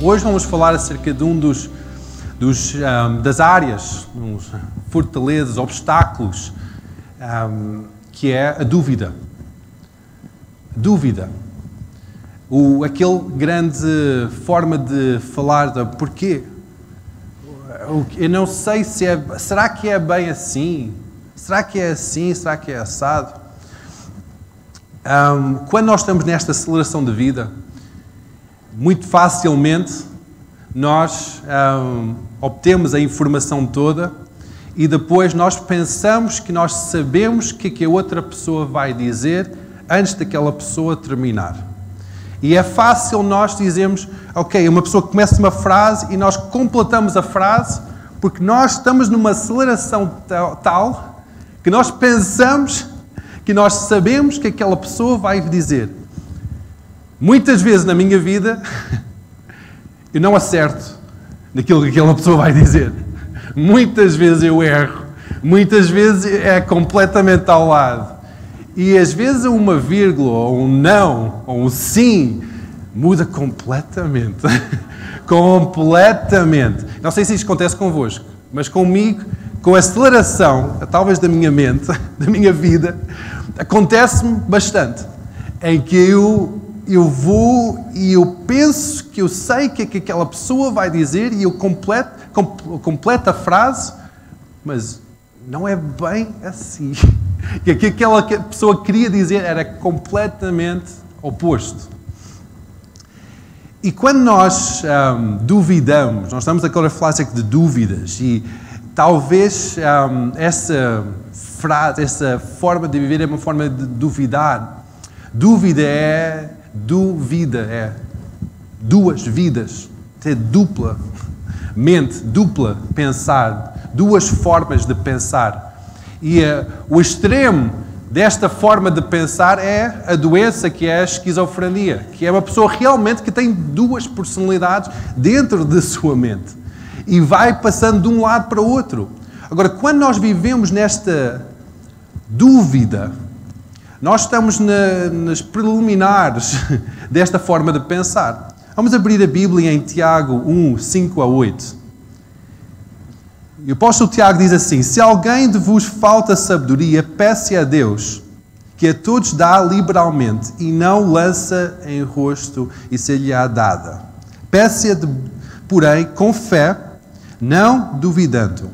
hoje vamos falar acerca de um dos, dos um, das áreas, uns fortalezas, obstáculos, um, que é a dúvida. Dúvida. O, aquele grande forma de falar da porquê. Eu não sei se é. Será que é bem assim? Será que é assim? Será que é assado? Um, quando nós estamos nesta aceleração de vida, muito facilmente nós obtemos a informação toda e depois nós pensamos que nós sabemos o que, é que a outra pessoa vai dizer antes daquela pessoa terminar. E é fácil nós dizermos, ok, uma pessoa começa uma frase e nós completamos a frase porque nós estamos numa aceleração tal que nós pensamos que nós sabemos que aquela pessoa vai dizer. Muitas vezes na minha vida eu não acerto naquilo que aquela pessoa vai dizer. Muitas vezes eu erro. Muitas vezes é completamente ao lado. E às vezes uma vírgula, ou um não, ou um sim, muda completamente. completamente. Não sei se isto acontece convosco, mas comigo, com a aceleração, talvez da minha mente, da minha vida, acontece-me bastante. Em que eu, eu vou e eu penso que eu sei o que, é que aquela pessoa vai dizer e eu completo, completo a frase, mas não é bem assim. O que aquela pessoa queria dizer era completamente oposto. E quando nós duvidamos, nós estamos aquela fase de dúvidas e talvez essa frase, essa forma de viver é uma forma de duvidar. Dúvida é dúvida, é duas vidas, ter dupla mente, dupla pensar, duas formas de pensar. E uh, o extremo desta forma de pensar é a doença que é a esquizofrenia, que é uma pessoa realmente que tem duas personalidades dentro de sua mente e vai passando de um lado para o outro. Agora, quando nós vivemos nesta dúvida, nós estamos na, nas preliminares desta forma de pensar. Vamos abrir a Bíblia em Tiago 1, 5 a 8. E o apóstolo Tiago diz assim: Se alguém de vos falta sabedoria, peça a Deus, que a todos dá liberalmente, e não lança em rosto e se-lhe-á dada. Peça, porém, com fé, não duvidando,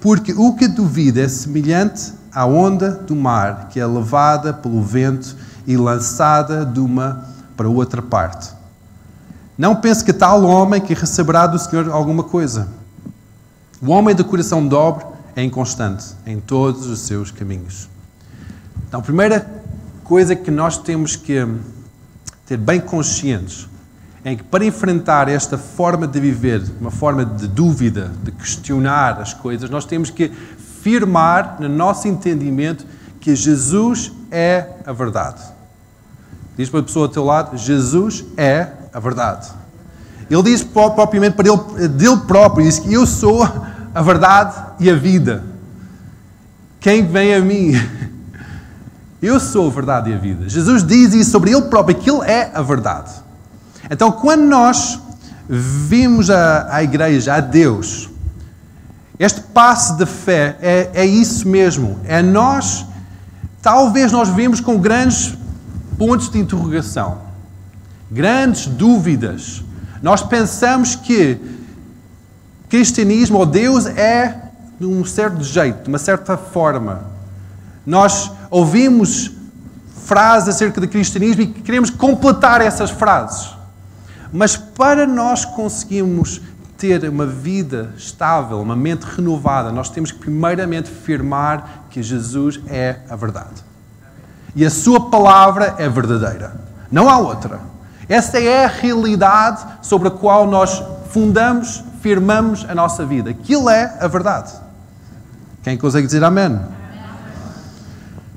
porque o que duvida é semelhante à onda do mar, que é levada pelo vento e lançada de uma para outra parte. Não pense que tal homem que receberá do Senhor alguma coisa. O homem de coração dobre é inconstante em todos os seus caminhos. Então, a primeira coisa que nós temos que ter bem conscientes é que para enfrentar esta forma de viver, uma forma de dúvida, de questionar as coisas, nós temos que firmar no nosso entendimento que Jesus é a verdade. Diz para a pessoa ao teu lado: Jesus é a verdade. Ele diz propriamente para ele, dele próprio: diz que eu sou a verdade e a vida. Quem vem a mim? Eu sou a verdade e a vida. Jesus diz isso sobre ele próprio, que ele é a verdade. Então, quando nós vimos a, a igreja, a Deus, este passo de fé é, é isso mesmo. É nós, talvez nós vimos com grandes pontos de interrogação, grandes dúvidas. Nós pensamos que cristianismo ou Deus é de um certo jeito, de uma certa forma. Nós ouvimos frases acerca do cristianismo e queremos completar essas frases. Mas para nós conseguirmos ter uma vida estável, uma mente renovada, nós temos que primeiramente afirmar que Jesus é a verdade. E a sua palavra é verdadeira. Não há outra. Essa é a realidade sobre a qual nós fundamos, firmamos a nossa vida. Aquilo é a verdade. Quem consegue dizer amém?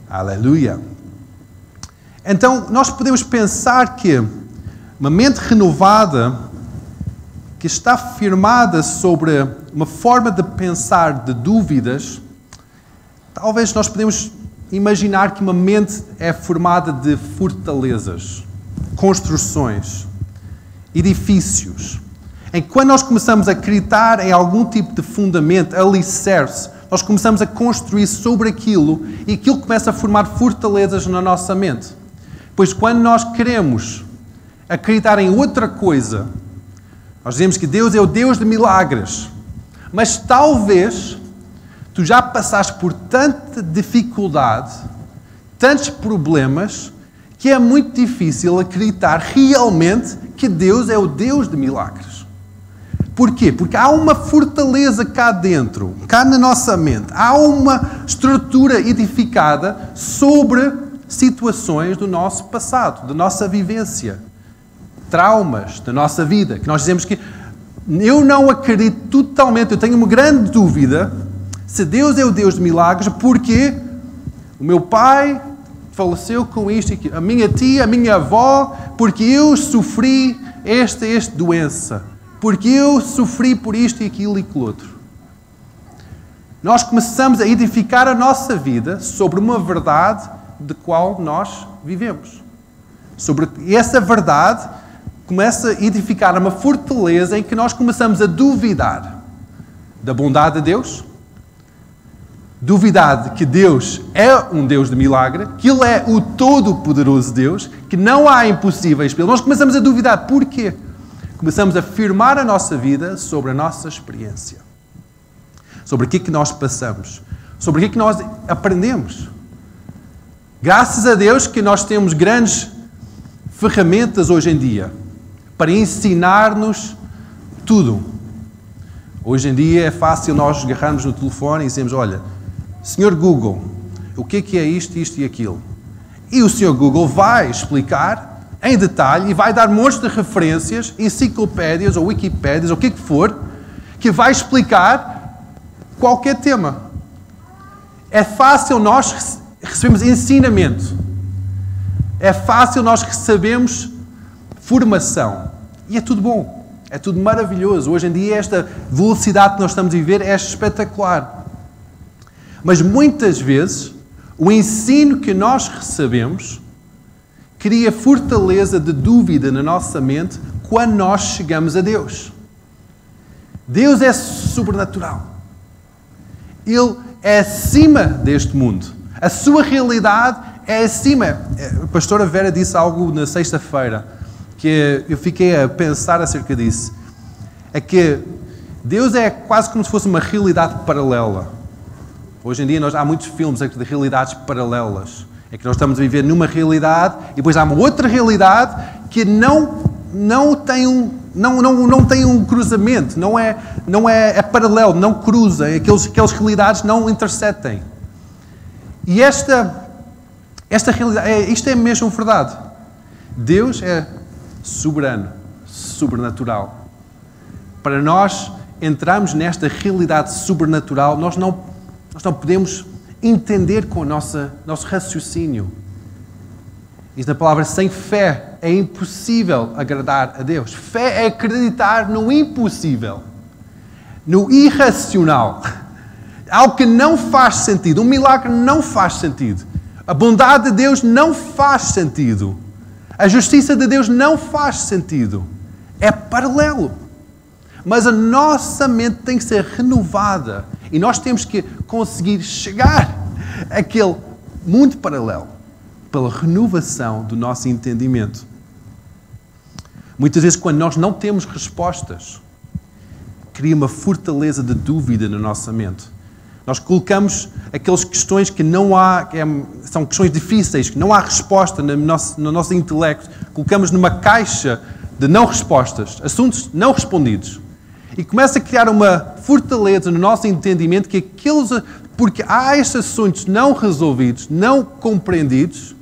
Aleluia. Então, nós podemos pensar que uma mente renovada que está firmada sobre uma forma de pensar de dúvidas, talvez nós podemos imaginar que uma mente é formada de fortalezas, construções, edifícios. em quando nós começamos a acreditar em algum tipo de fundamento, alicerce, nós começamos a construir sobre aquilo e aquilo começa a formar fortalezas na nossa mente. Pois quando nós queremos acreditar em outra coisa, nós dizemos que Deus é o Deus de milagres, mas talvez tu já passaste por tanta dificuldade, tantos problemas, que é muito difícil acreditar realmente que Deus é o Deus de milagres. Porquê? Porque há uma fortaleza cá dentro, cá na nossa mente. Há uma estrutura edificada sobre situações do nosso passado, da nossa vivência, traumas da nossa vida, que nós dizemos que eu não acredito totalmente, eu tenho uma grande dúvida se Deus é o Deus de milagres, porque o meu pai faleceu com isto, a minha tia, a minha avó, porque eu sofri esta, esta doença porque eu sofri por isto e aquilo e aquilo outro. Nós começamos a edificar a nossa vida sobre uma verdade de qual nós vivemos. Sobre essa verdade começa a edificar uma fortaleza em que nós começamos a duvidar da bondade de Deus, duvidar de que Deus é um Deus de milagre, que Ele é o todo-poderoso Deus, que não há impossíveis para Ele. Nós começamos a duvidar. Porquê? começamos a firmar a nossa vida sobre a nossa experiência, sobre o que é que nós passamos, sobre o que é que nós aprendemos. Graças a Deus que nós temos grandes ferramentas hoje em dia para ensinar-nos tudo. Hoje em dia é fácil nós agarrarmos no telefone e dizemos: Olha, Senhor Google, o que é que é isto, isto e aquilo? E o Senhor Google vai explicar em detalhe e vai dar montes de referências, enciclopédias ou wikipédias, ou o que, que for, que vai explicar qualquer tema. É fácil nós recebemos ensinamento. É fácil nós recebemos formação. E é tudo bom. É tudo maravilhoso. Hoje em dia, esta velocidade que nós estamos a viver é espetacular. Mas muitas vezes, o ensino que nós recebemos cria fortaleza de dúvida na nossa mente quando nós chegamos a Deus. Deus é sobrenatural. Ele é acima deste mundo. A sua realidade é acima. A pastora Vera disse algo na sexta-feira que eu fiquei a pensar acerca disso. É que Deus é quase como se fosse uma realidade paralela. Hoje em dia nós, há muitos filmes de realidades paralelas. É que nós estamos a viver numa realidade e depois há uma outra realidade que não, não, tem, um, não, não, não tem um cruzamento, não é, não é, é paralelo, não cruza, aqueles, aquelas realidades não interceptem. E esta, esta realidade, é, isto é mesmo verdade. Deus é soberano, sobrenatural. Para nós entrarmos nesta realidade sobrenatural, nós não, nós não podemos entender com o nosso, nosso raciocínio. Diz na palavra: sem fé é impossível agradar a Deus. Fé é acreditar no impossível, no irracional, algo que não faz sentido. Um milagre não faz sentido. A bondade de Deus não faz sentido. A justiça de Deus não faz sentido. É paralelo. Mas a nossa mente tem que ser renovada e nós temos que conseguir chegar àquele mundo paralelo pela renovação do nosso entendimento. Muitas vezes, quando nós não temos respostas, cria uma fortaleza de dúvida na nossa mente. Nós colocamos aquelas questões que não há, que é, são questões difíceis, que não há resposta no nosso, no nosso intelecto, colocamos numa caixa de não respostas, assuntos não respondidos e começa a criar uma fortaleza no nosso entendimento que aqueles. Porque há estes assuntos não resolvidos, não compreendidos,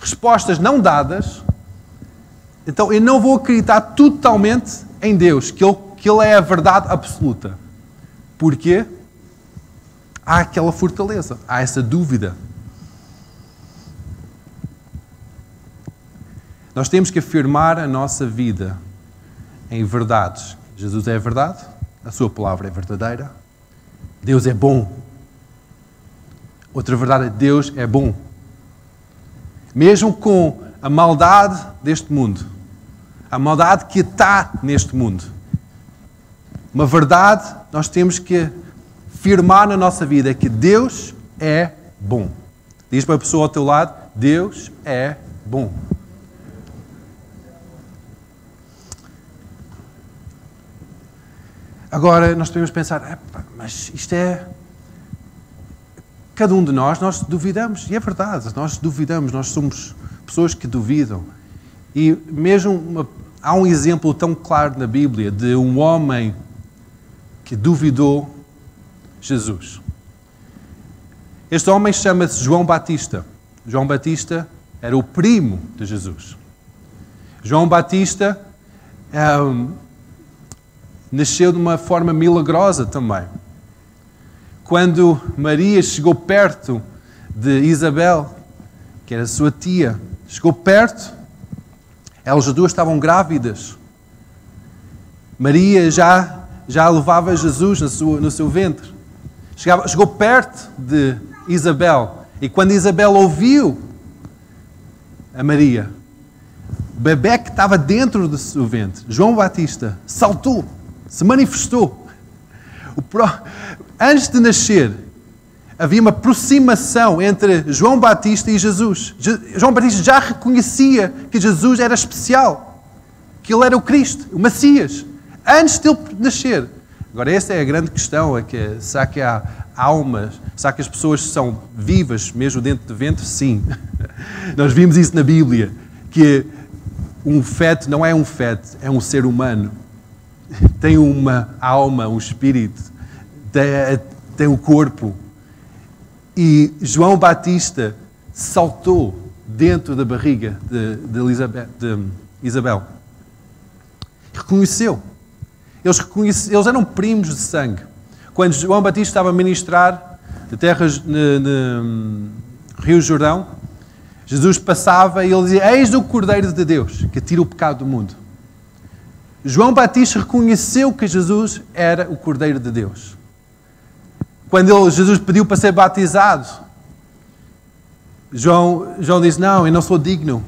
respostas não dadas, então eu não vou acreditar totalmente em Deus, que Ele, que Ele é a verdade absoluta. Porquê? Há aquela fortaleza, há essa dúvida. Nós temos que afirmar a nossa vida em verdades Jesus é a verdade, a sua palavra é verdadeira, Deus é bom. Outra verdade é Deus é bom. Mesmo com a maldade deste mundo, a maldade que está neste mundo. Uma verdade nós temos que firmar na nossa vida que Deus é bom. Diz para a pessoa ao teu lado: Deus é bom. Agora nós podemos pensar, mas isto é. Cada um de nós, nós duvidamos, e é verdade, nós duvidamos, nós somos pessoas que duvidam. E mesmo uma, há um exemplo tão claro na Bíblia de um homem que duvidou Jesus. Este homem chama-se João Batista. João Batista era o primo de Jesus. João Batista um, nasceu de uma forma milagrosa também. Quando Maria chegou perto de Isabel, que era sua tia, chegou perto, elas duas estavam grávidas. Maria já, já levava Jesus no seu, no seu ventre. Chegava, chegou perto de Isabel. E quando Isabel ouviu a Maria, o bebê que estava dentro do seu ventre, João Batista, saltou se manifestou. Antes de nascer, havia uma aproximação entre João Batista e Jesus. João Batista já reconhecia que Jesus era especial, que ele era o Cristo, o Messias, antes de ele nascer. Agora, essa é a grande questão: é que, será que há almas, será que as pessoas são vivas mesmo dentro do ventre? Sim. Nós vimos isso na Bíblia, que um feto não é um feto, é um ser humano tem uma alma, um espírito, tem, tem um corpo. E João Batista saltou dentro da barriga de, de, de Isabel. Reconheceu. Eles, eles eram primos de sangue. Quando João Batista estava a ministrar de terras no Rio Jordão, Jesus passava e ele dizia: Eis o Cordeiro de Deus que tira o pecado do mundo. João Batista reconheceu que Jesus era o Cordeiro de Deus. Quando ele, Jesus pediu para ser batizado, João, João disse: Não, eu não sou digno.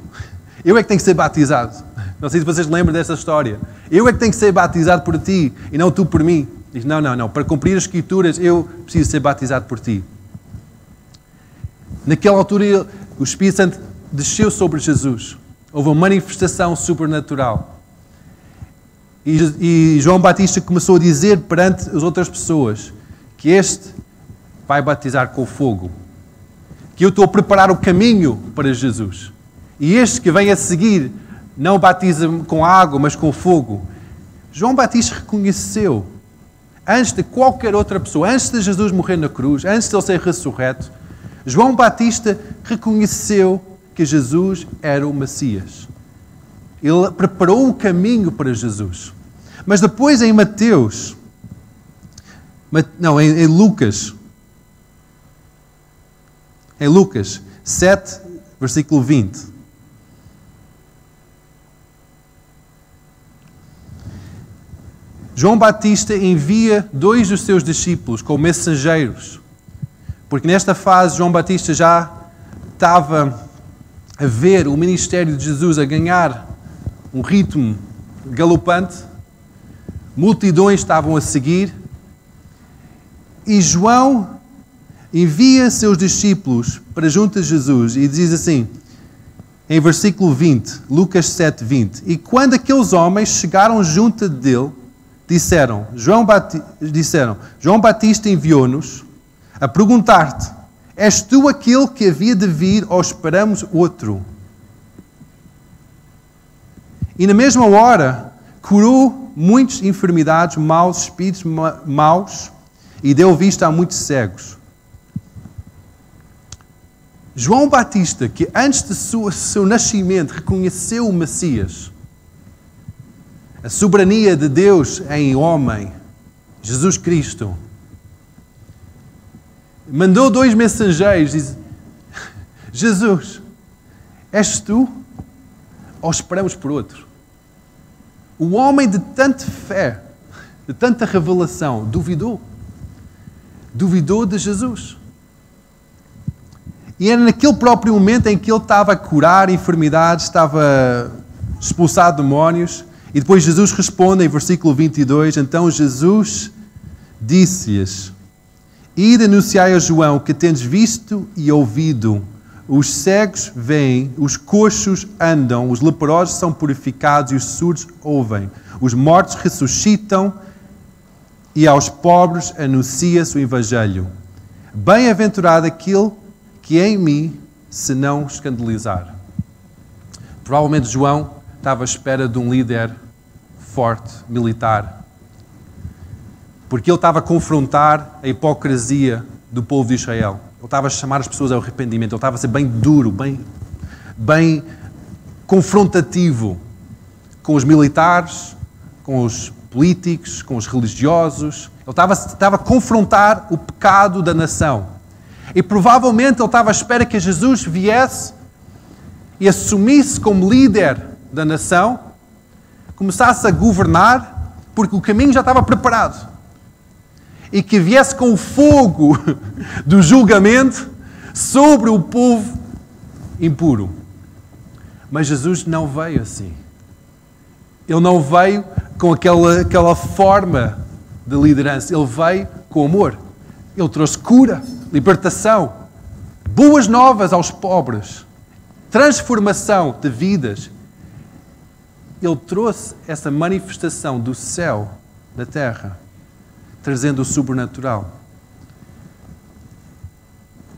Eu é que tenho que ser batizado. Não sei se vocês lembram dessa história. Eu é que tenho que ser batizado por ti e não tu por mim. Diz: Não, não, não. Para cumprir as Escrituras, eu preciso ser batizado por ti. Naquela altura, o Espírito Santo desceu sobre Jesus. Houve uma manifestação sobrenatural. E, João Batista começou a dizer perante as outras pessoas que este vai batizar com fogo. Que eu estou a preparar o caminho para Jesus. E este que vem a seguir não batiza com água, mas com fogo. João Batista reconheceu, antes de qualquer outra pessoa, antes de Jesus morrer na cruz, antes de ele ser ressurreto, João Batista reconheceu que Jesus era o Messias. Ele preparou o caminho para Jesus. Mas depois em Mateus, não, em, Lucas, em Lucas 7, versículo 20. João Batista envia dois dos seus discípulos como mensageiros, porque nesta fase João Batista já estava a ver o ministério de Jesus a ganhar um ritmo galopante, multidões estavam a seguir, e João envia seus discípulos para junto de Jesus e diz assim, em versículo 20, Lucas 7, 20: E quando aqueles homens chegaram junto dele, disseram: João, Bati disseram, João Batista enviou-nos a perguntar-te: És tu aquele que havia de vir ou esperamos outro? E na mesma hora curou muitas enfermidades, maus espíritos maus e deu vista a muitos cegos. João Batista, que antes de seu, seu nascimento reconheceu o Messias, a soberania de Deus em homem, Jesus Cristo, mandou dois mensageiros e Jesus, és tu ou esperamos por outro? O homem de tanta fé, de tanta revelação, duvidou. Duvidou de Jesus. E era naquele próprio momento em que ele estava a curar enfermidades, estava expulsar demónios. E depois Jesus responde em versículo 22. Então Jesus disse-lhes: E denunciai a João que tendes visto e ouvido. Os cegos veem, os coxos andam, os leprosos são purificados e os surdos ouvem. Os mortos ressuscitam e aos pobres anuncia-se o Evangelho. Bem-aventurado aquele que em mim se não escandalizar. Provavelmente João estava à espera de um líder forte, militar, porque ele estava a confrontar a hipocrisia do povo de Israel. Ele estava a chamar as pessoas ao arrependimento, ele estava a ser bem duro, bem, bem confrontativo com os militares, com os políticos, com os religiosos. Ele estava, estava a confrontar o pecado da nação. E provavelmente ele estava à espera que Jesus viesse e assumisse como líder da nação, começasse a governar, porque o caminho já estava preparado e que viesse com o fogo do julgamento sobre o povo impuro. Mas Jesus não veio assim. Ele não veio com aquela, aquela forma de liderança. Ele veio com amor. Ele trouxe cura, libertação, boas novas aos pobres, transformação de vidas. Ele trouxe essa manifestação do céu da terra trazendo o sobrenatural.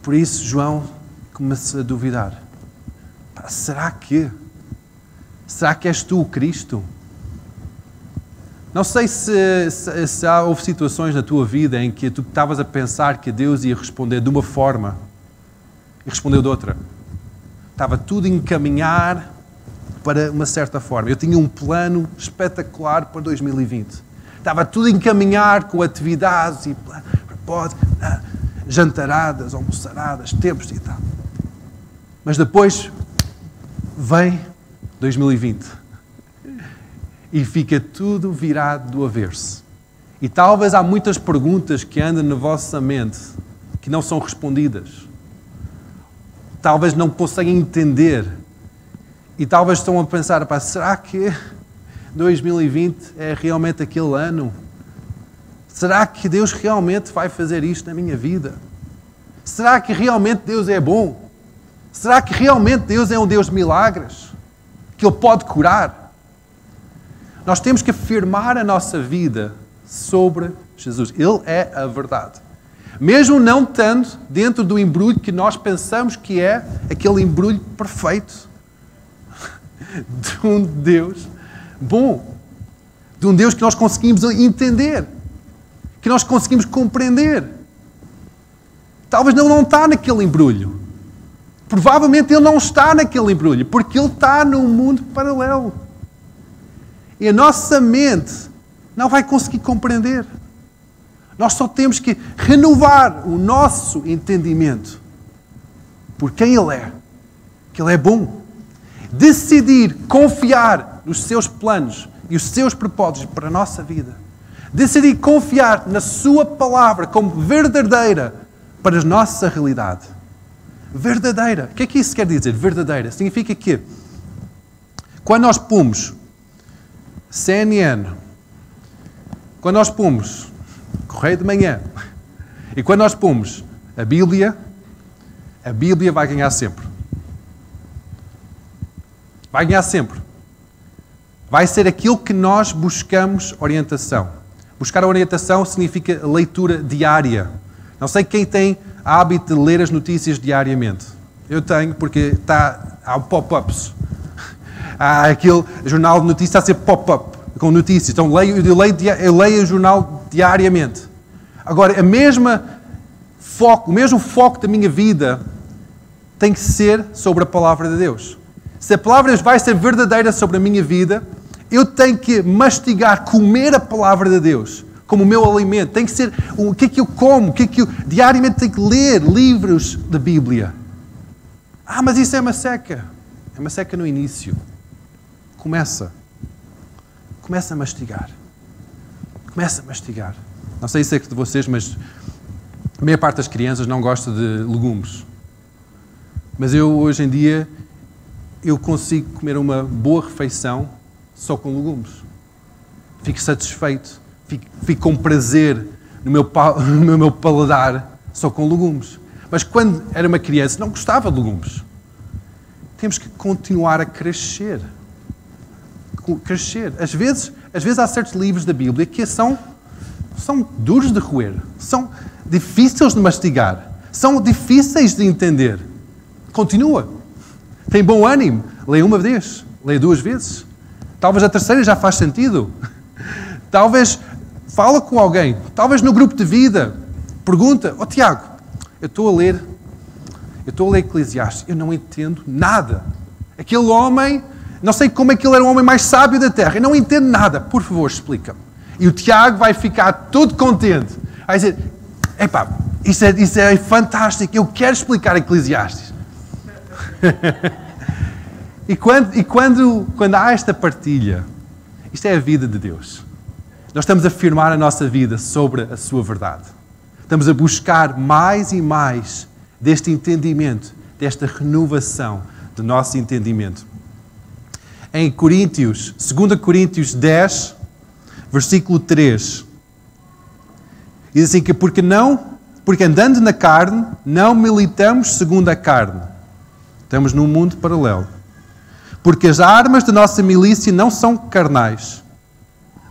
Por isso, João começa a duvidar: será que? Será que és tu o Cristo? Não sei se, se, se há, houve situações na tua vida em que tu estavas a pensar que Deus ia responder de uma forma e respondeu de outra. Estava tudo a encaminhar para uma certa forma. Eu tinha um plano espetacular para 2020 estava tudo a encaminhar com atividades e pode, ah, jantaradas, almoçaradas, tempos e tal. Mas depois vem 2020 e fica tudo virado do avesso. E talvez há muitas perguntas que andam na vossa mente que não são respondidas. Talvez não conseguem entender. E talvez estão a pensar, será que 2020 é realmente aquele ano? Será que Deus realmente vai fazer isto na minha vida? Será que realmente Deus é bom? Será que realmente Deus é um Deus de milagres? Que Ele pode curar? Nós temos que afirmar a nossa vida sobre Jesus. Ele é a verdade. Mesmo não estando dentro do embrulho que nós pensamos que é aquele embrulho perfeito de um Deus bom, de um Deus que nós conseguimos entender, que nós conseguimos compreender. Talvez não, não está naquele embrulho. Provavelmente ele não está naquele embrulho, porque ele está num mundo paralelo. E a nossa mente não vai conseguir compreender. Nós só temos que renovar o nosso entendimento por quem Ele é, que Ele é bom. Decidir confiar nos seus planos e os seus propósitos para a nossa vida. Decidir confiar na Sua palavra como verdadeira para a nossa realidade. Verdadeira. O que é que isso quer dizer? Verdadeira. Significa que quando nós pomos CNN, quando nós pomos Correio de Manhã e quando nós pomos a Bíblia, a Bíblia vai ganhar sempre. Vai ganhar sempre vai ser aquilo que nós buscamos orientação. Buscar orientação significa leitura diária. Não sei quem tem hábito de ler as notícias diariamente. Eu tenho, porque está, há pop-ups. Há aquele jornal de notícias, está a ser pop-up com notícias. Então leio, eu, leio, eu leio o jornal diariamente. Agora, a mesma foco, o mesmo foco da minha vida tem que ser sobre a palavra de Deus. Se a palavra vai ser verdadeira sobre a minha vida, eu tenho que mastigar, comer a palavra de Deus como o meu alimento. Tem que ser o que é que eu como, o que é que eu diariamente tenho que ler livros da Bíblia. Ah, mas isso é uma seca. É uma seca no início. Começa. Começa a mastigar. Começa a mastigar. Não sei se é de vocês, mas a maior parte das crianças não gosta de legumes. Mas eu hoje em dia eu consigo comer uma boa refeição só com legumes. Fico satisfeito, fico, fico com prazer no meu, no meu paladar só com legumes. Mas quando era uma criança, não gostava de legumes. Temos que continuar a crescer. Crescer. Às vezes, às vezes há certos livros da Bíblia que são, são duros de roer, são difíceis de mastigar, são difíceis de entender. Continua. Tem bom ânimo. Leia uma vez, leia duas vezes. Talvez a terceira já faz sentido. Talvez fala com alguém, talvez no grupo de vida. Pergunta, ó oh, Tiago, eu estou a ler, eu estou a ler Eclesiastes, eu não entendo nada. Aquele homem, não sei como é que ele era o homem mais sábio da terra, eu não entendo nada. Por favor, explica-me. E o Tiago vai ficar todo contente. Vai dizer, epá, isso é, isso é fantástico, eu quero explicar Eclesiastes. e quando, e quando, quando há esta partilha, isto é a vida de Deus. Nós estamos a afirmar a nossa vida sobre a sua verdade. Estamos a buscar mais e mais deste entendimento, desta renovação do nosso entendimento. Em Coríntios, 2 Coríntios 10, versículo 3, diz assim que porque não, porque andando na carne, não militamos segundo a carne. Estamos num mundo paralelo. Porque as armas da nossa milícia não são carnais,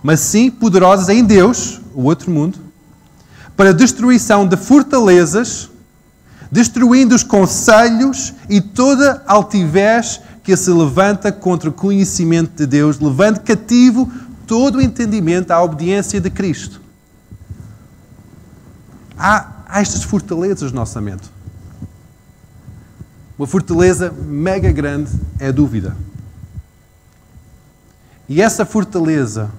mas sim poderosas em Deus, o outro mundo, para destruição de fortalezas, destruindo os conselhos e toda altivez que se levanta contra o conhecimento de Deus, levando cativo todo o entendimento à obediência de Cristo. Há, há estas fortalezas no nosso mente. Uma fortaleza mega grande é a dúvida. E essa fortaleza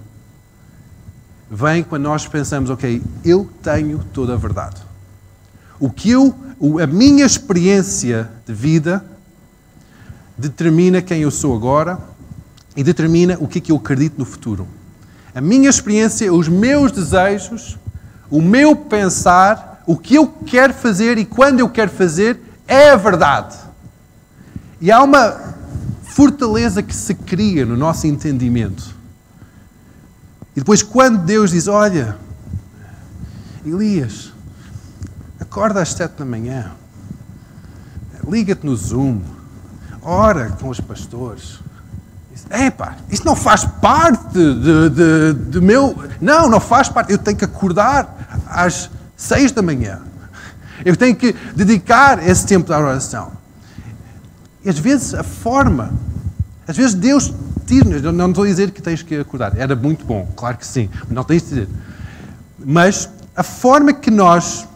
vem quando nós pensamos, ok, eu tenho toda a verdade. O que eu, a minha experiência de vida determina quem eu sou agora e determina o que é que eu acredito no futuro. A minha experiência, os meus desejos, o meu pensar, o que eu quero fazer e quando eu quero fazer é a verdade. E há uma fortaleza que se cria no nosso entendimento e depois, quando Deus diz: Olha, Elias, acorda às sete da manhã, liga-te no Zoom, ora com os pastores. Epá, isso não faz parte de, de, de, meu. Não, não faz parte. Eu tenho que acordar às seis da manhã. Eu tenho que dedicar esse tempo da oração. E às vezes a forma, às vezes Deus tira Não estou a dizer que tens que acordar. Era muito bom, claro que sim. Não tens de dizer. Mas a forma que nós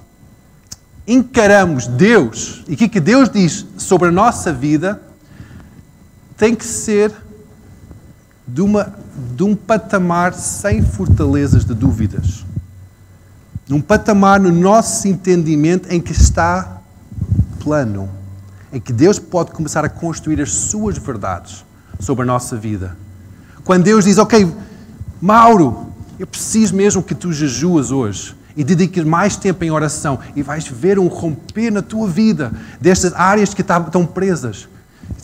encaramos Deus e o que, que Deus diz sobre a nossa vida tem que ser de, uma, de um patamar sem fortalezas de dúvidas. Num patamar no nosso entendimento em que está plano, em que Deus pode começar a construir as suas verdades sobre a nossa vida. Quando Deus diz, ok, Mauro, eu preciso mesmo que tu jejuas hoje e dediques mais tempo em oração e vais ver um romper na tua vida destas áreas que estão presas.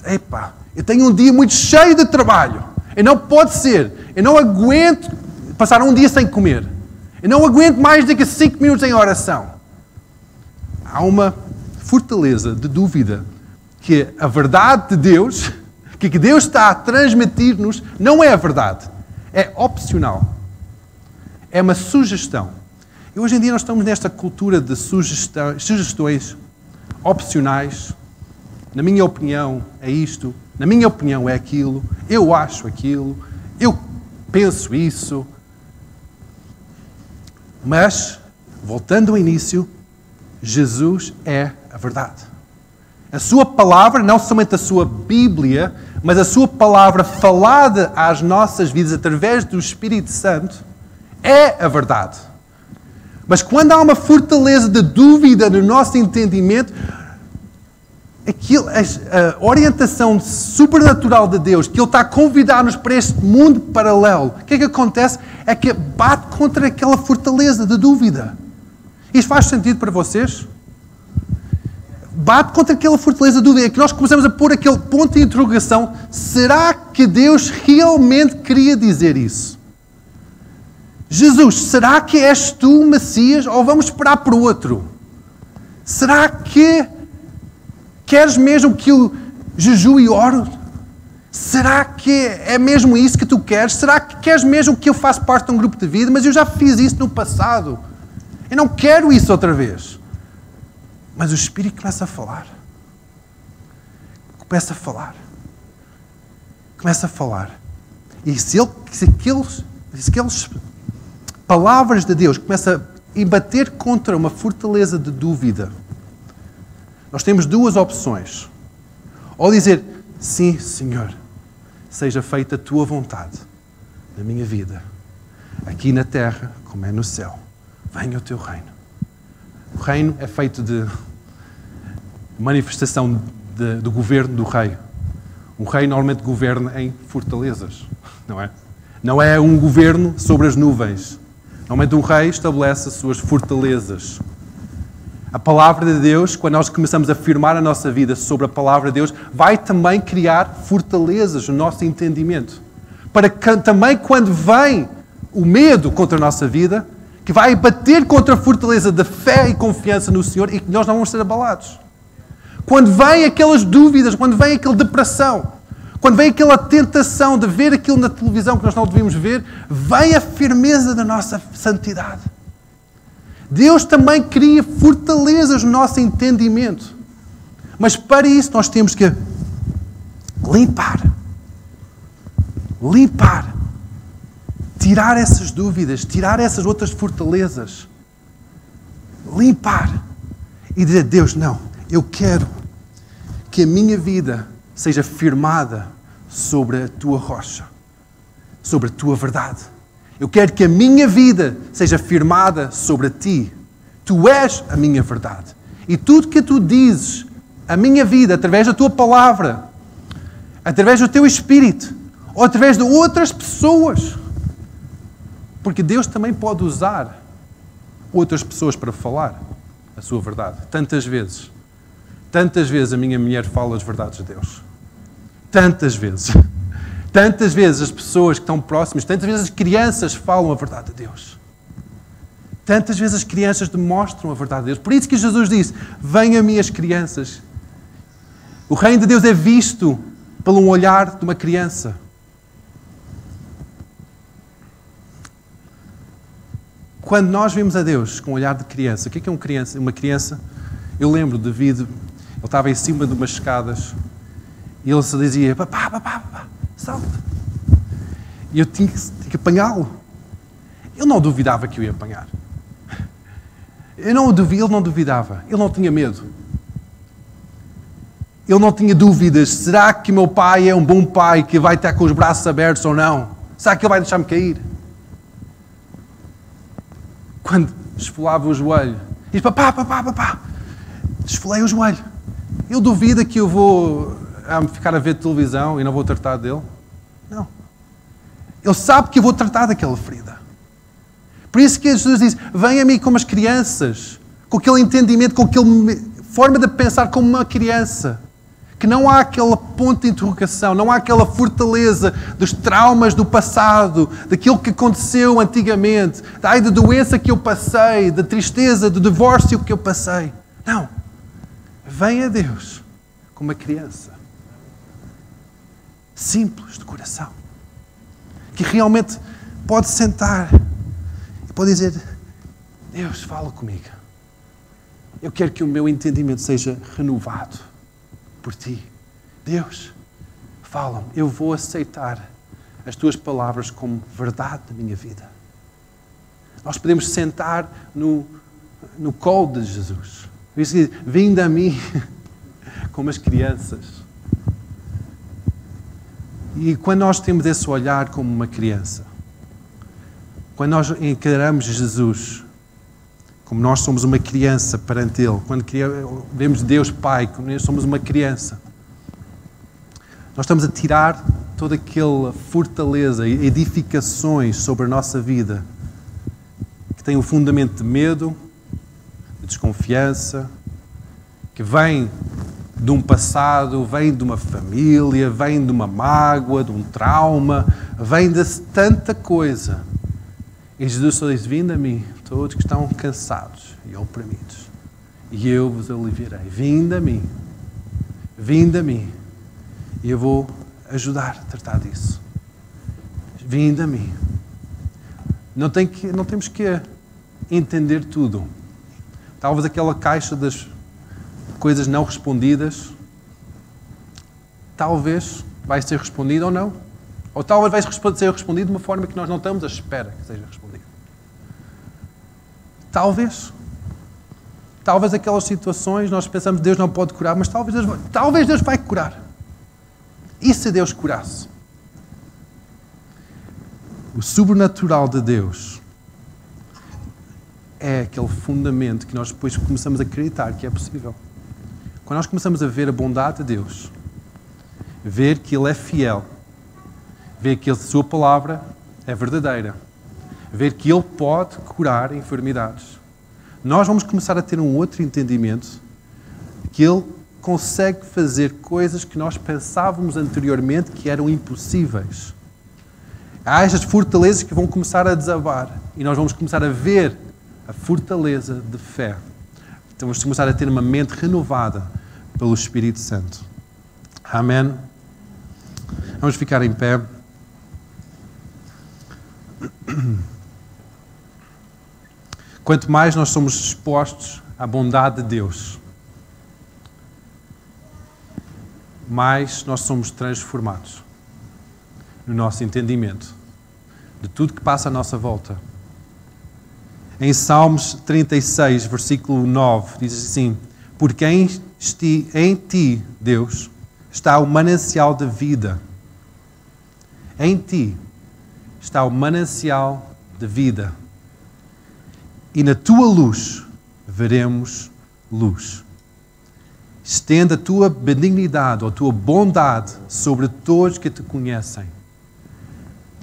Epá, eu tenho um dia muito cheio de trabalho. E não pode ser. Eu não aguento passar um dia sem comer. Eu não aguento mais do que cinco minutos em oração. Há uma fortaleza de dúvida que a verdade de Deus que, que Deus está a transmitir-nos não é a verdade, é opcional. É uma sugestão. E hoje em dia nós estamos nesta cultura de sugestões opcionais. Na minha opinião é isto, na minha opinião é aquilo, eu acho aquilo, eu penso isso. Mas, voltando ao início, Jesus é a verdade. A sua palavra, não somente a sua Bíblia, mas a Sua palavra falada às nossas vidas através do Espírito Santo é a verdade. Mas quando há uma fortaleza de dúvida no nosso entendimento, aquilo, a orientação supernatural de Deus, que Ele está a convidar-nos para este mundo paralelo, o que é que acontece? É que bate contra aquela fortaleza de dúvida. Isto faz sentido para vocês? Bate contra aquela fortaleza do dúvida, que nós começamos a pôr aquele ponto de interrogação: será que Deus realmente queria dizer isso? Jesus, será que és tu o Messias ou vamos esperar por outro? Será que queres mesmo que eu jejuo e oro? Será que é mesmo isso que tu queres? Será que queres mesmo que eu faça parte de um grupo de vida? Mas eu já fiz isso no passado. Eu não quero isso outra vez. Mas o Espírito começa a falar. Começa a falar. Começa a falar. E se, ele, se, aqueles, se aqueles palavras de Deus começam a embater contra uma fortaleza de dúvida, nós temos duas opções. Ou dizer, sim, Senhor, seja feita a tua vontade na minha vida, aqui na terra como é no céu. Venha o teu reino. O reino é feito de manifestação de, do governo do rei. Um rei normalmente governa em fortalezas, não é? Não é um governo sobre as nuvens. Normalmente um rei estabelece as suas fortalezas. A palavra de Deus, quando nós começamos a afirmar a nossa vida sobre a palavra de Deus, vai também criar fortalezas no nosso entendimento. Para que também quando vem o medo contra a nossa vida, que vai bater contra a fortaleza da fé e confiança no Senhor e que nós não vamos ser abalados. Quando vem aquelas dúvidas, quando vem aquela depressão, quando vem aquela tentação de ver aquilo na televisão que nós não devíamos ver, vem a firmeza da nossa santidade. Deus também cria fortalezas no nosso entendimento. Mas para isso nós temos que limpar. Limpar tirar essas dúvidas, tirar essas outras fortalezas, limpar e dizer: Deus, não, eu quero que a minha vida seja firmada sobre a tua rocha, sobre a tua verdade. Eu quero que a minha vida seja firmada sobre ti. Tu és a minha verdade. E tudo que tu dizes, a minha vida, através da tua palavra, através do teu espírito, ou através de outras pessoas, porque Deus também pode usar outras pessoas para falar a sua verdade. Tantas vezes. Tantas vezes a minha mulher fala as verdades de Deus. Tantas vezes. Tantas vezes as pessoas que estão próximas, tantas vezes as crianças falam a verdade de Deus. Tantas vezes as crianças demonstram a verdade de Deus. Por isso que Jesus disse: Venham-me as crianças. O reino de Deus é visto pelo olhar de uma criança. Quando nós vemos a Deus com um olhar de criança, o que é, que é uma criança? Uma criança, eu lembro de David, ele estava em cima de umas escadas e ele se dizia: Papá, papá, papá, salta. E eu tinha que, que apanhá-lo. Ele não duvidava que eu ia apanhar. Eu não, ele não duvidava, ele não tinha medo. Ele não tinha dúvidas: será que meu pai é um bom pai que vai estar com os braços abertos ou não? Será que ele vai deixar-me cair? Quando esfolava o joelho. Diz, papá, papá, papá, desfolei o joelho. Ele duvida que eu vou ah, ficar a ver televisão e não vou tratar dele? Não. Ele sabe que eu vou tratar daquela ferida. Por isso que Jesus diz, vem a mim como as crianças, com aquele entendimento, com aquela forma de pensar como uma criança que não há aquele ponto de interrogação, não há aquela fortaleza dos traumas do passado, daquilo que aconteceu antigamente, da da doença que eu passei, da tristeza, do divórcio que eu passei. Não. Vem a Deus como uma criança. Simples de coração. Que realmente pode sentar e pode dizer: Deus, fala comigo. Eu quero que o meu entendimento seja renovado por ti. Deus, fala-me, eu vou aceitar as tuas palavras como verdade da minha vida. Nós podemos sentar no, no colo de Jesus. Vindo a mim como as crianças. E quando nós temos esse olhar como uma criança, quando nós encaramos Jesus como nós somos uma criança perante Ele, quando vemos Deus Pai, como somos uma criança, nós estamos a tirar toda aquela fortaleza e edificações sobre a nossa vida que tem o fundamento de medo, de desconfiança que vem de um passado, vem de uma família, vem de uma mágoa, de um trauma, vem de tanta coisa. E Jesus só diz: Vinde a mim, todos que estão cansados e oprimidos, e eu vos aliviarei. Vinde a mim, vinde a mim, e eu vou ajudar a tratar disso. Vinde a mim. Não, tem que, não temos que entender tudo. Talvez aquela caixa das coisas não respondidas, talvez vai ser respondida ou não. Ou talvez vai ser respondido de uma forma que nós não estamos à espera que seja respondido. Talvez. Talvez aquelas situações nós pensamos Deus não pode curar, mas talvez Deus, talvez Deus vai curar. E se Deus curasse? O sobrenatural de Deus é aquele fundamento que nós depois começamos a acreditar que é possível. Quando nós começamos a ver a bondade de Deus, ver que Ele é fiel, ver que a Sua palavra é verdadeira, ver que Ele pode curar enfermidades, nós vamos começar a ter um outro entendimento que Ele consegue fazer coisas que nós pensávamos anteriormente que eram impossíveis. Há estas fortalezas que vão começar a desabar e nós vamos começar a ver a fortaleza de fé. Então vamos começar a ter uma mente renovada pelo Espírito Santo. Amém? Vamos ficar em pé. Quanto mais nós somos expostos à bondade de Deus, mais nós somos transformados no nosso entendimento de tudo que passa à nossa volta. Em Salmos 36, versículo 9, diz assim: Porque em ti, em ti, Deus, está o manancial da vida. Em ti está o manancial de vida. E na tua luz veremos luz. Estenda a tua benignidade ou a tua bondade sobre todos que te conhecem.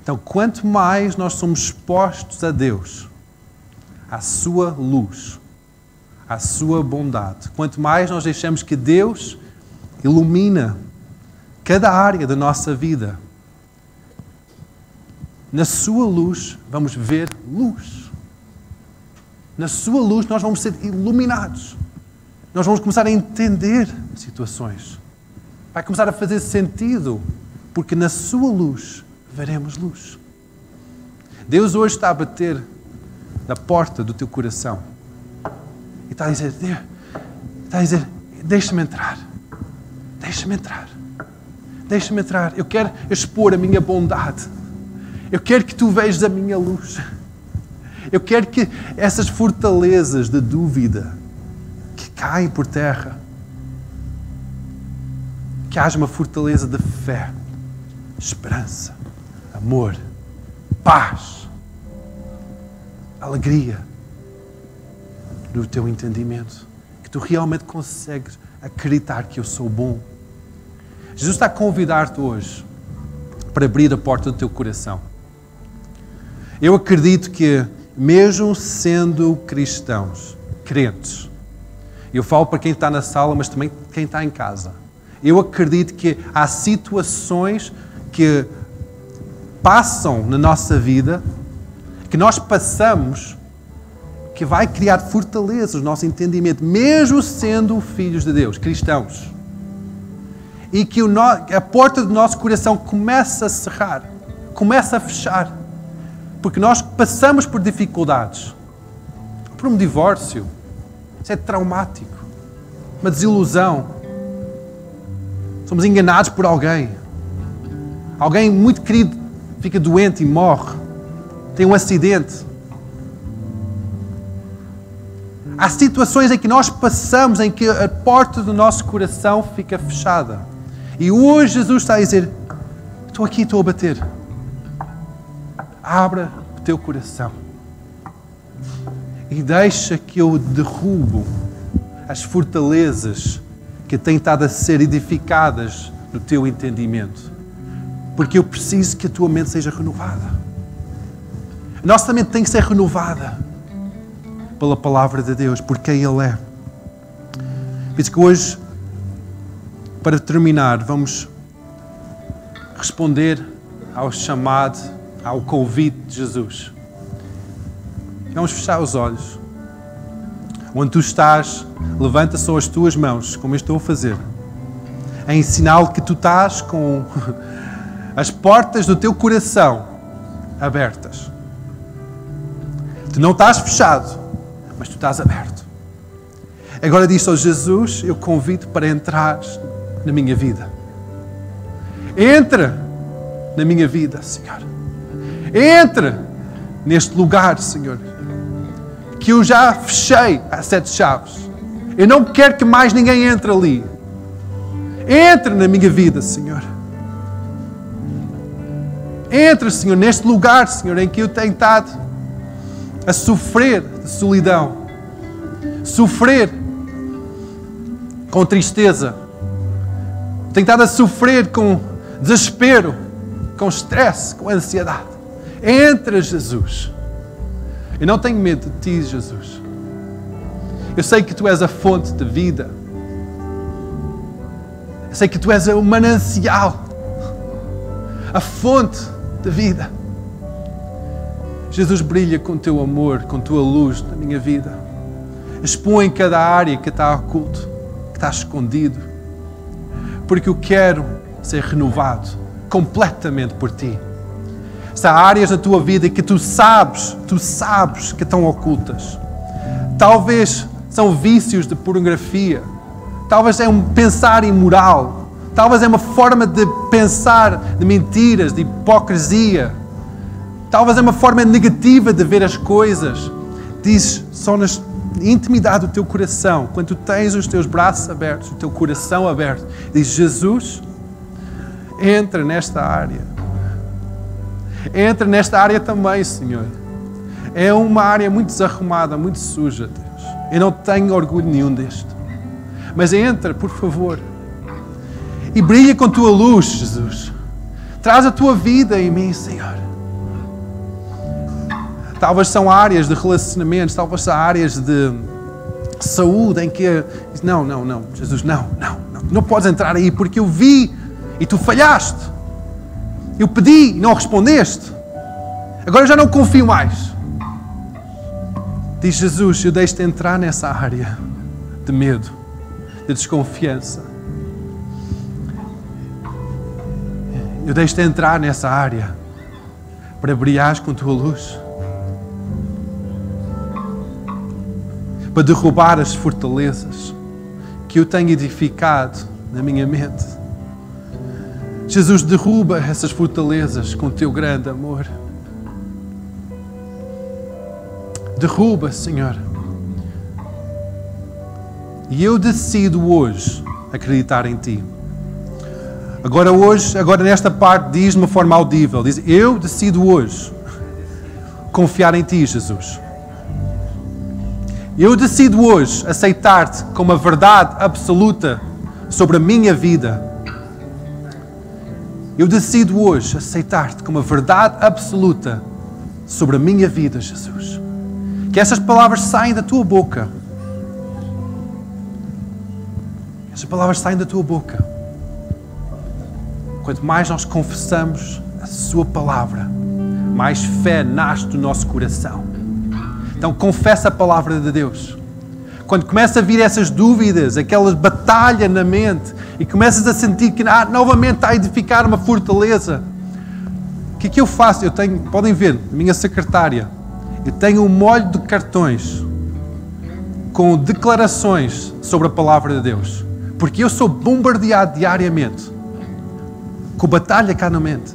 Então, quanto mais nós somos expostos a Deus, à sua luz, à sua bondade. Quanto mais nós deixamos que Deus ilumina cada área da nossa vida, na sua luz vamos ver luz. Na sua luz nós vamos ser iluminados. Nós vamos começar a entender situações. Vai começar a fazer sentido, porque na sua luz veremos luz. Deus hoje está a bater na porta do teu coração e está a dizer: está a dizer, deixa-me entrar, deixa-me entrar, deixa-me entrar. Eu quero expor a minha bondade. Eu quero que tu vejas a minha luz. Eu quero que essas fortalezas de dúvida que caem por terra, que haja uma fortaleza de fé, esperança, amor, paz, alegria no teu entendimento. Que tu realmente consegues acreditar que eu sou bom. Jesus está a convidar-te hoje para abrir a porta do teu coração. Eu acredito que, mesmo sendo cristãos, crentes, eu falo para quem está na sala, mas também quem está em casa. Eu acredito que há situações que passam na nossa vida, que nós passamos que vai criar fortaleza no nosso entendimento, mesmo sendo filhos de Deus, cristãos. E que a porta do nosso coração começa a cerrar, começa a fechar, porque nós passamos por dificuldades, por um divórcio, isso é traumático, uma desilusão. Somos enganados por alguém. Alguém muito querido fica doente e morre. Tem um acidente Há situações em que nós passamos em que a porta do nosso coração fica fechada. E hoje Jesus está a dizer: Estou aqui, estou a bater. Abra o teu coração e deixa que eu derrubo as fortalezas que têm estado a ser edificadas no teu entendimento. Porque eu preciso que a tua mente seja renovada. A nossa mente tem que ser renovada pela palavra de Deus, por quem Ele é. Por isso que hoje, para terminar, vamos responder ao chamado, ao convite de Jesus. Vamos fechar os olhos. Onde tu estás, levanta só as tuas mãos, como eu estou a fazer, em sinal que tu estás com as portas do teu coração abertas. Tu não estás fechado, mas tu estás aberto. Agora diz ao Jesus: Eu convido para entrar na minha vida. Entra na minha vida, Senhor. Entra neste lugar, Senhor, que eu já fechei as sete chaves. Eu não quero que mais ninguém entre ali. Entra na minha vida, Senhor. Entra, Senhor, neste lugar, Senhor, em que eu tenho estado a sofrer de solidão, sofrer com tristeza, tenho estado a sofrer com desespero, com estresse, com ansiedade. Entra, Jesus. Eu não tenho medo de ti, Jesus. Eu sei que tu és a fonte de vida. Eu sei que tu és o manancial, a fonte de vida. Jesus brilha com teu amor, com tua luz na minha vida. Expõe cada área que está oculto, que está escondido. Porque eu quero ser renovado completamente por ti. Se há áreas da tua vida que tu sabes, tu sabes que estão ocultas. Talvez são vícios de pornografia. Talvez é um pensar imoral. Talvez é uma forma de pensar de mentiras, de hipocrisia. Talvez é uma forma negativa de ver as coisas. Diz só na intimidade do teu coração, quando tu tens os teus braços abertos, o teu coração aberto, diz Jesus, entra nesta área. Entra nesta área também, Senhor. É uma área muito desarrumada, muito suja, Deus. Eu não tenho orgulho nenhum deste. Mas entra, por favor. E brilha com tua luz, Jesus. Traz a tua vida em mim, Senhor. Talvez são áreas de relacionamentos, talvez são áreas de saúde em que. Não, não, não, Jesus, não, não, não. Não podes entrar aí porque eu vi e tu falhaste. Eu pedi e não respondeste. Agora eu já não confio mais. Diz Jesus: Eu deixo-te entrar nessa área de medo, de desconfiança. Eu deixo-te entrar nessa área para brilhares com tua luz. Para derrubar as fortalezas que eu tenho edificado na minha mente. Jesus, derruba essas fortalezas com teu grande amor. Derruba, Senhor. E eu decido hoje acreditar em Ti. Agora hoje, agora nesta parte diz de uma forma audível, diz: Eu decido hoje confiar em ti, Jesus. Eu decido hoje aceitar-te como a verdade absoluta sobre a minha vida. Eu decido hoje aceitar-te como a verdade absoluta sobre a minha vida, Jesus. Que essas palavras saem da tua boca. Essas palavras saem da tua boca. Quanto mais nós confessamos a Sua palavra, mais fé nasce do nosso coração. Então, confessa a palavra de Deus. Quando começa a vir essas dúvidas, aquela batalha na mente, e começas a sentir que ah, novamente a edificar uma fortaleza, o que é que eu faço? Eu tenho, podem ver, minha secretária, eu tenho um molho de cartões com declarações sobre a palavra de Deus, porque eu sou bombardeado diariamente com batalha cá na mente,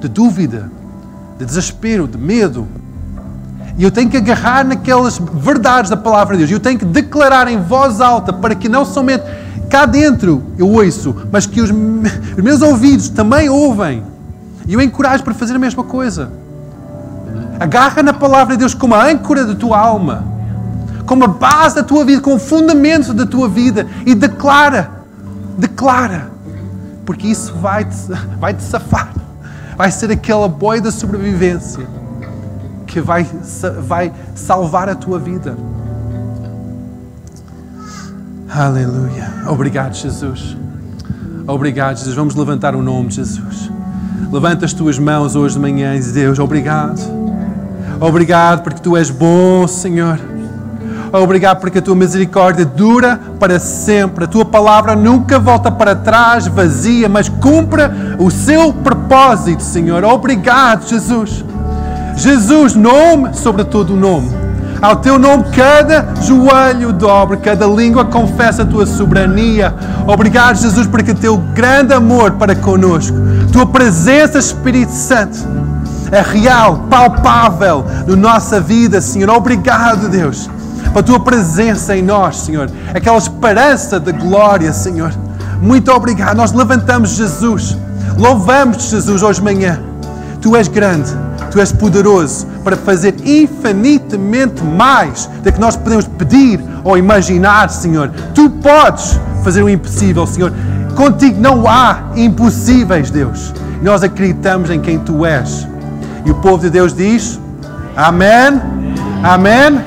de dúvida, de desespero, de medo. E eu tenho que agarrar naquelas verdades da palavra de Deus. Eu tenho que declarar em voz alta para que não somente cá dentro eu ouço, mas que os, os meus ouvidos também ouvem. E eu encorajo para fazer a mesma coisa. Agarra na palavra de Deus como a âncora da tua alma, como a base da tua vida, como o fundamento da tua vida e declara, declara porque isso vai te, vai te safar. Vai ser aquela boia da sobrevivência que vai, vai salvar a tua vida. Aleluia. Obrigado, Jesus. Obrigado, Jesus. Vamos levantar o nome de Jesus. Levanta as tuas mãos hoje de manhã e diz, Deus, obrigado. Obrigado porque tu és bom, Senhor. Obrigado porque a tua misericórdia dura para sempre. A tua palavra nunca volta para trás vazia, mas cumpra o seu propósito, Senhor. Obrigado, Jesus. Jesus, nome sobre todo o nome. Ao teu nome, cada joelho dobra, cada língua confessa a tua soberania. Obrigado, Jesus, o teu grande amor para conosco, tua presença, Espírito Santo, é real, palpável na nossa vida, Senhor. Obrigado, Deus, pela tua presença em nós, Senhor. Aquela esperança de glória, Senhor. Muito obrigado. Nós levantamos Jesus, louvamos Jesus hoje de manhã. Tu és grande, tu és poderoso para fazer infinitamente mais do que nós podemos pedir ou imaginar, Senhor. Tu podes fazer o impossível, Senhor. Contigo não há impossíveis, Deus. Nós acreditamos em quem tu és. E o povo de Deus diz: Amém. Amém.